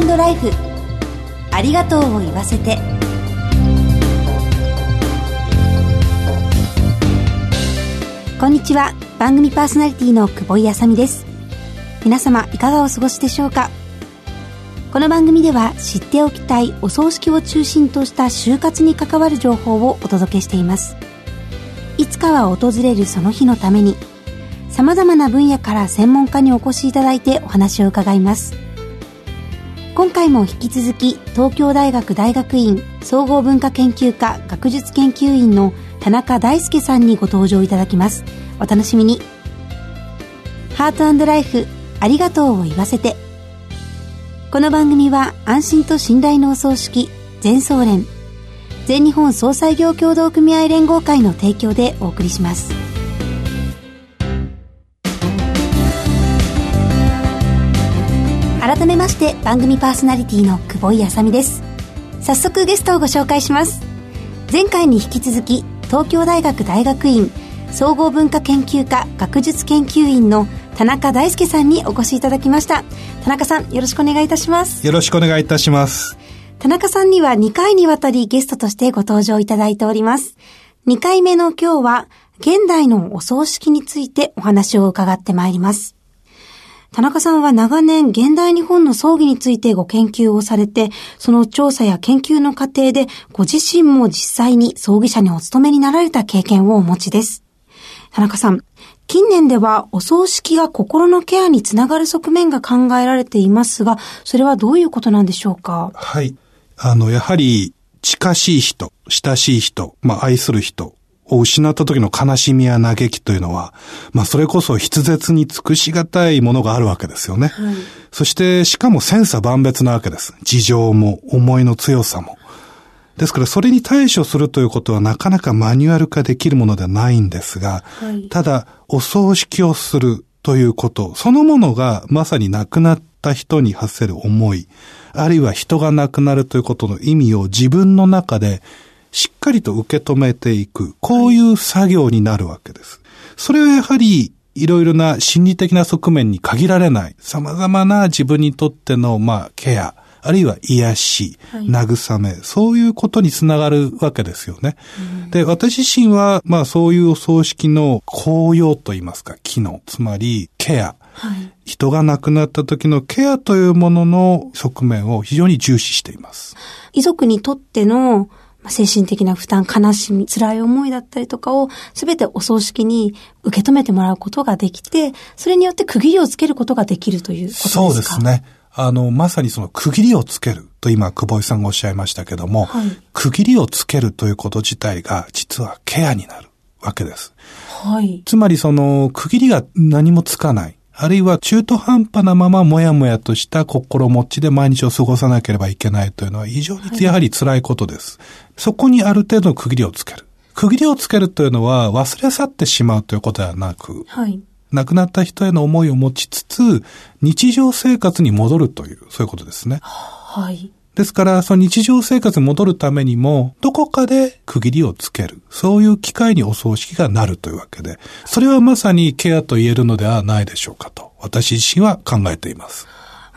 トライフ。ありがとうを言わせて。こんにちは。番組パーソナリティの久保井あさみです。皆様いかがお過ごしでしょうか？この番組では知っておきたいお葬式を中心とした就活に関わる情報をお届けしています。いつかは訪れるその日のために様々な分野から専門家にお越しいただいてお話を伺います。今回も引き続き東京大学大学院総合文化研究科学術研究員の田中大輔さんにご登場いただきます。お楽しみに。ハートライフありがとうを言わせて。この番組は安心と信頼のお葬式全総連全日本総裁業協同組合連合会の提供でお送りします。改めまして番組パーソナリティの久保井あさみです。早速ゲストをご紹介します。前回に引き続き東京大学大学院総合文化研究科学術研究員の田中大輔さんにお越しいただきました。田中さんよろしくお願いいたします。よろしくお願いいたします。田中さんには2回にわたりゲストとしてご登場いただいております。2回目の今日は現代のお葬式についてお話を伺ってまいります田中さんは長年現代日本の葬儀についてご研究をされて、その調査や研究の過程でご自身も実際に葬儀者にお勤めになられた経験をお持ちです。田中さん、近年ではお葬式が心のケアにつながる側面が考えられていますが、それはどういうことなんでしょうか？はい。あの、やはり近しい人、親しい人、まあ愛する人、を失った時の悲しみや嘆きというのは、まあそれこそ筆舌に尽くしがたいものがあるわけですよね。はい、そしてしかも千差万別なわけです。事情も思いの強さも。ですからそれに対処するということはなかなかマニュアル化できるものではないんですが、はい、ただお葬式をするということ、そのものがまさに亡くなった人に発せる思い、あるいは人が亡くなるということの意味を自分の中でしっかりと受け止めていく、こういう作業になるわけです。それはやはり、いろいろな心理的な側面に限られない、様々な自分にとっての、まあ、ケア、あるいは癒し、慰め、そういうことにつながるわけですよね。うん、で、私自身は、まあそういうお葬式の効用といいますか、機能、つまりケア、はい、人が亡くなった時のケアというものの側面を非常に重視しています。遺族にとっての精神的な負担、悲しみ、辛い思いだったりとかを、すべてお葬式に受け止めてもらうことができて、それによって区切りをつけることができるということですか？そうですね。あの、まさにその区切りをつけると今、久保井さんがおっしゃいましたけども、はい、区切りをつけるということ自体が実はケアになるわけです。はい。つまりその区切りが何もつかない。あるいは中途半端なままもやもやとした心持ちで毎日を過ごさなければいけないというのは非常にやはり辛いことです。はい、そこにある程度の区切りをつける。区切りをつけるというのは忘れ去ってしまうということではなく、はい、亡くなった人への思いを持ちつつ、日常生活に戻るという、そういうことですね。はい。ですから、その日常生活に戻るためにも、どこかで区切りをつける。そういう機会にお葬式がなるというわけで、それはまさにケアと言えるのではないでしょうかと、私自身は考えています。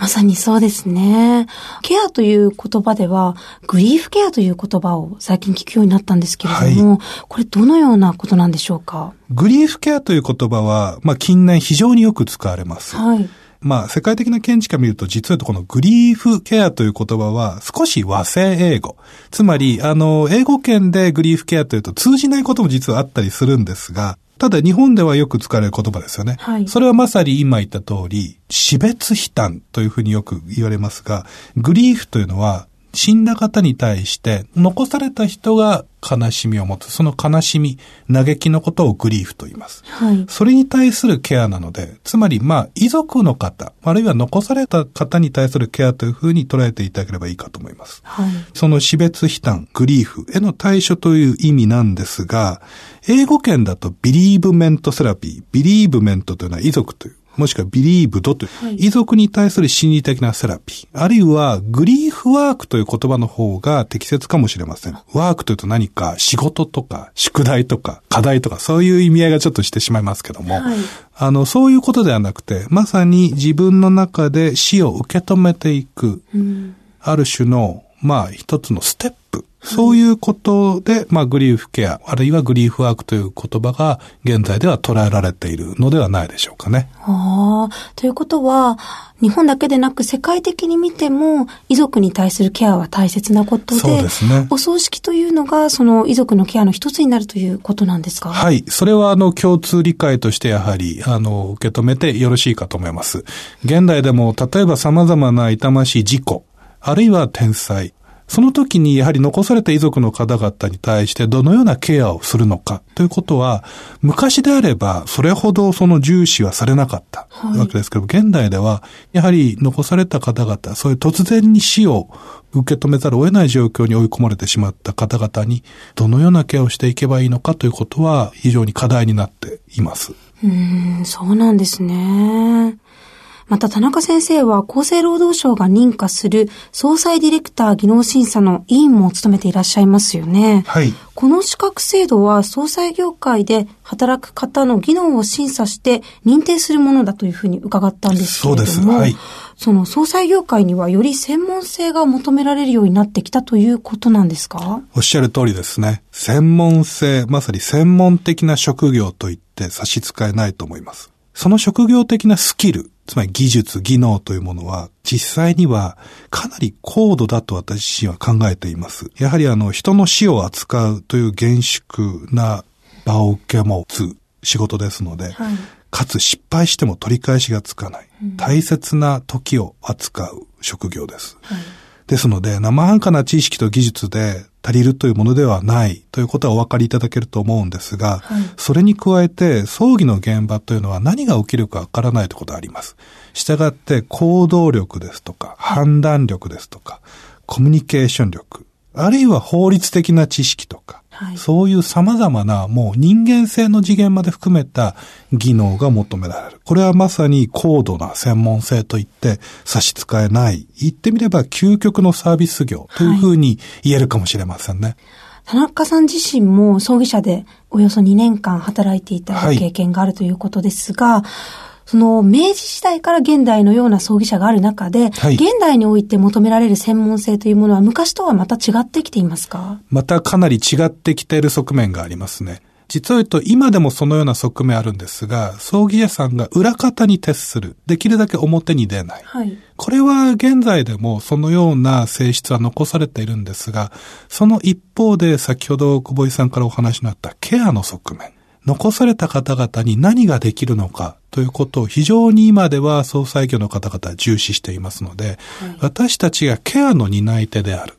まさにそうですね。ケアという言葉では、グリーフケアという言葉を最近聞くようになったんですけれども、はい、これどのようなことなんでしょうか？グリーフケアという言葉は、まあ近年非常によく使われます。はい。まあ、世界的な見地から見ると、実はこのグリーフケアという言葉は少し和製英語。つまり、あの、英語圏でグリーフケアというと通じないことも実はあったりするんですが、ただ日本ではよく使われる言葉ですよね。はい。それはまさに今言った通り、死別悲嘆というふうによく言われますが、グリーフというのは死んだ方に対して残された人が悲しみを持つ。その悲しみ、嘆きのことをグリーフと言います。はい。それに対するケアなので、つまり、まあ、遺族の方、あるいは残された方に対するケアというふうに捉えていただければいいかと思います。はい。その死別悲嘆、グリーフへの対処という意味なんですが、英語圏だと bereavement therapy、bereavement というのは遺族というもしくは bereaved という、はい、遺族に対する心理的なセラピー、あるいはグリーフワークという言葉の方が適切かもしれません。ワークというと何か仕事とか宿題とか課題とかそういう意味合いがちょっとしてしまいますけども、はい、あの、そういうことではなくて、まさに自分の中で死を受け止めていく、うん、ある種の、まあ一つのステップ、そういうことで、まあ、グリーフケア、あるいはグリーフワークという言葉が現在では捉えられているのではないでしょうかね。ああ、ということは、日本だけでなく世界的に見ても、遺族に対するケアは大切なことで、そうですね。お葬式というのが、その遺族のケアの一つになるということなんですか？はい。それは、あの、共通理解としてやはり、あの、受け止めてよろしいかと思います。現代でも、例えば様々な痛ましい事故、あるいは天災、その時にやはり残された遺族の方々に対してどのようなケアをするのかということは、昔であればそれほどその重視はされなかったわけですけど、はい、現代ではやはり残された方々、そういう突然に死を受け止めざるを得ない状況に追い込まれてしまった方々にどのようなケアをしていけばいいのかということは非常に課題になっています。うん、そうなんですね。また田中先生は厚生労働省が認可する総裁ディレクター技能審査の委員も務めていらっしゃいますよね。はい。この資格制度は総裁業界で働く方の技能を審査して認定するものだというふうに伺ったんですけれども。そうです。はい。その総裁業界にはより専門性が求められるようになってきたということなんですか？おっしゃる通りですね。専門性、まさに専門的な職業といって差し支えないと思います。その職業的なスキル、つまり技術、技能というものは、実際にはかなり高度だと私自身は考えています。やはりあの、人の死を扱うという厳粛な場を受け持つ仕事ですので、はい、かつ失敗しても取り返しがつかない、うん、大切な時を扱う職業です。はいですので、生半可な知識と技術で足りるというものではないということはお分かりいただけると思うんですが、はい、それに加えて、葬儀の現場というのは何が起きるかわからないということがあります。したがって、行動力ですとか、判断力ですとか、コミュニケーション力、あるいは法律的な知識とか、はい、そういう様々なもう人間性の次元まで含めた技能が求められる。これはまさに高度な専門性といって差し支えない。言ってみれば究極のサービス業というふうに言えるかもしれませんね。はい田中さん自身も葬儀社でおよそ2年間働いていた経験があるということですが、はいその明治時代から現代のような葬儀社がある中で、はい、現代において求められる専門性というものは昔とはまた違ってきていますか？またかなり違ってきている側面がありますね。実を言うと今でもそのような側面あるんですが、葬儀屋さんが裏方に徹する。できるだけ表に出ない。はい、これは現在でもそのような性質は残されているんですが、その一方で先ほど久保井さんからお話になったケアの側面。残された方々に何ができるのかということを非常に今では総裁業の方々は重視していますので、はい、私たちがケアの担い手である。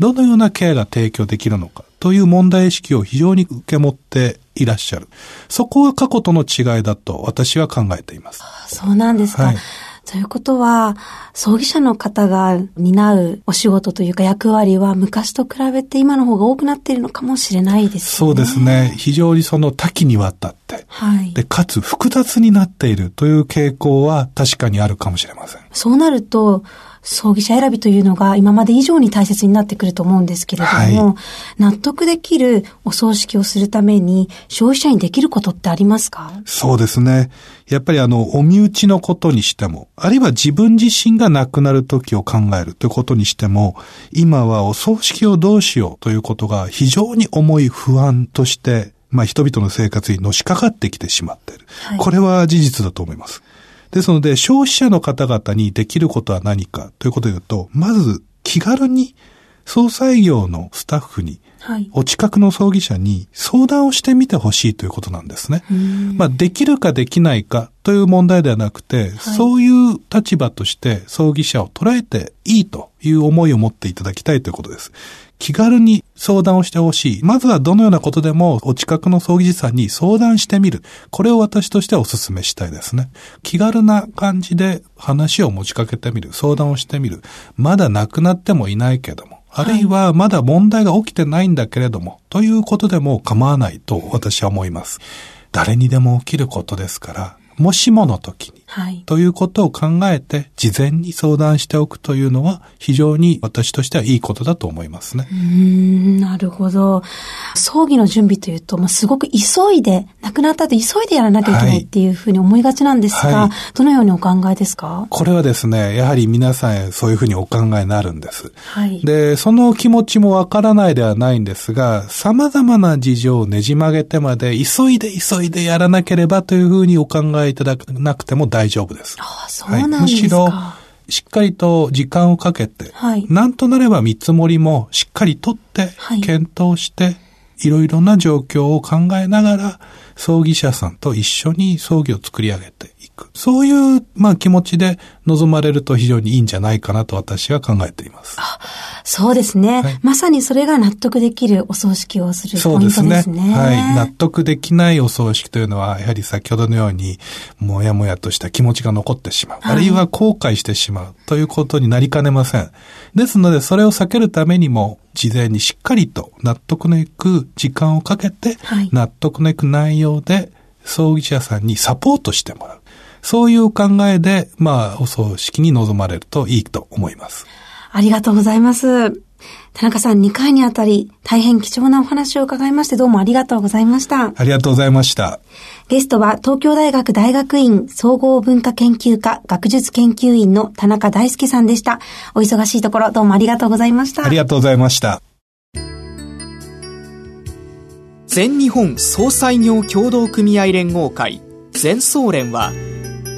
どのようなケアが提供できるのかという問題意識を非常に受け持っていらっしゃる。そこは過去との違いだと私は考えています。そうなんですか。はいということは、葬儀者の方が担うお仕事というか役割は昔と比べて今の方が多くなっているのかもしれないですね。そうですね。非常にその多岐にわたって、はい、で、かつ複雑になっているという傾向は確かにあるかもしれません。そうなると、葬儀者選びというのが今まで以上に大切になってくると思うんですけれども、はい、納得できるお葬式をするために消費者にできることってありますか？そうですね。やっぱりあの、お身内のことにしても、あるいは自分自身が亡くなる時を考えるということにしても、今はお葬式をどうしようということが非常に重い不安としてまあ人々の生活にのしかかってきてしまっている。はい、これは事実だと思います。ですので、消費者の方々にできることは何かということで言うと、まず気軽に総裁業のスタッフに、はい、お近くの葬儀社に相談をしてみてほしいということなんですね。まあ、できるかできないかという問題ではなくて、はい、そういう立場として葬儀社を捉えていいという思いを持っていただきたいということです。気軽に相談をしてほしい。まずはどのようなことでもお近くの葬儀師さんに相談してみる。これを私としてはお勧めしたいですね。気軽な感じで話を持ちかけてみる。相談をしてみる。まだ亡くなってもいないけども。あるいはまだ問題が起きてないんだけれども、ということでも構わないと私は思います。誰にでも起きることですから、もしもの時にはい。ということを考えて、事前に相談しておくというのは、非常に私としてはいいことだと思いますね。うん、なるほど。葬儀の準備というと、まあ、すごく急いで、亡くなった後急いでやらなきゃいけないっていうふうに思いがちなんですが、はい、どのようにお考えですか？これはですね、やはり皆さんそういうふうにお考えになるんです。はい。で、その気持ちもわからないではないんですが、様々な事情をねじ曲げてまで、急いで急いでやらなければというふうにお考えいただかなくても大丈夫です。ああ、そうなんですか、はい、むしろ、しっかりと時間をかけて、はい、なんとなれば見積もりもしっかりとって、検討して、いろいろな状況を考えながら、葬儀社さんと一緒に葬儀を作り上げて。そういう、まあ気持ちで臨まれると非常にいいんじゃないかなと私は考えています。あそうですね、はい、まさにそれが納得できるお葬式をするポイントですね。そうですね。はい。納得できないお葬式というのは、やはり先ほどのように、もやもやとした気持ちが残ってしまう。はい、あるいは後悔してしまうということになりかねません。ですので、それを避けるためにも、事前にしっかりと納得のいく時間をかけて、はい、納得のいく内容で葬儀社さんにサポートしてもらう。そういう考えで、まあ、お葬式に臨まれるといいと思います。ありがとうございます。田中さん2回にあたり大変貴重なお話を伺いましてどうもありがとうございました。ありがとうございました。ゲストは東京大学大学院総合文化研究科学術研究員の田中大輔さんでした。お忙しいところどうもありがとうございました。ありがとうございました。全日本総裁業協同組合連合会全総連は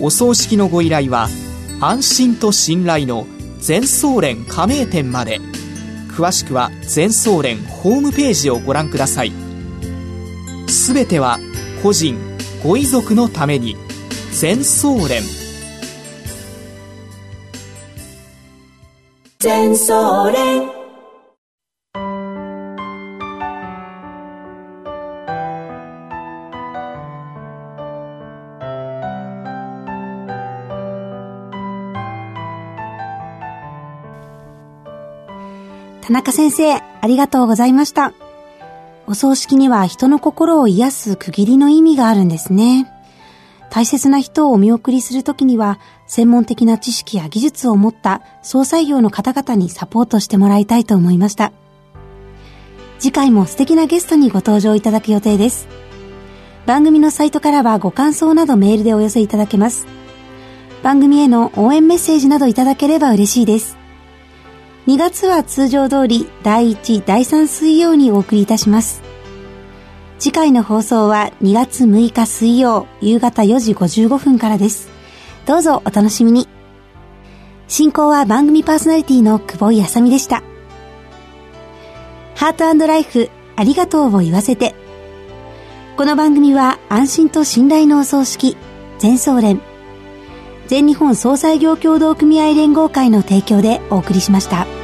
お葬式のご依頼は安心と信頼の全総連加盟店まで。詳しくは全総連ホームページをご覧ください。すべては個人ご遺族のために。全総連。全総連。田中先生、ありがとうございました。お葬式には人の心を癒す区切りの意味があるんですね。大切な人をお見送りするときには、専門的な知識や技術を持った総裁業の方々にサポートしてもらいたいと思いました。次回も素敵なゲストにご登場いただく予定です。番組のサイトからはご感想などメールでお寄せいただけます。番組への応援メッセージなどいただければ嬉しいです。2月は通常通り第1、第3水曜にお送りいたします。次回の放送は2月6日水曜夕方4時55分からです。どうぞお楽しみに。進行は番組パーソナリティの久保井あさみでした。ハートライフありがとうを言わせて。この番組は安心と信頼のお葬式、全総連、全日本総裁業協同組合連合会の提供でお送りしました。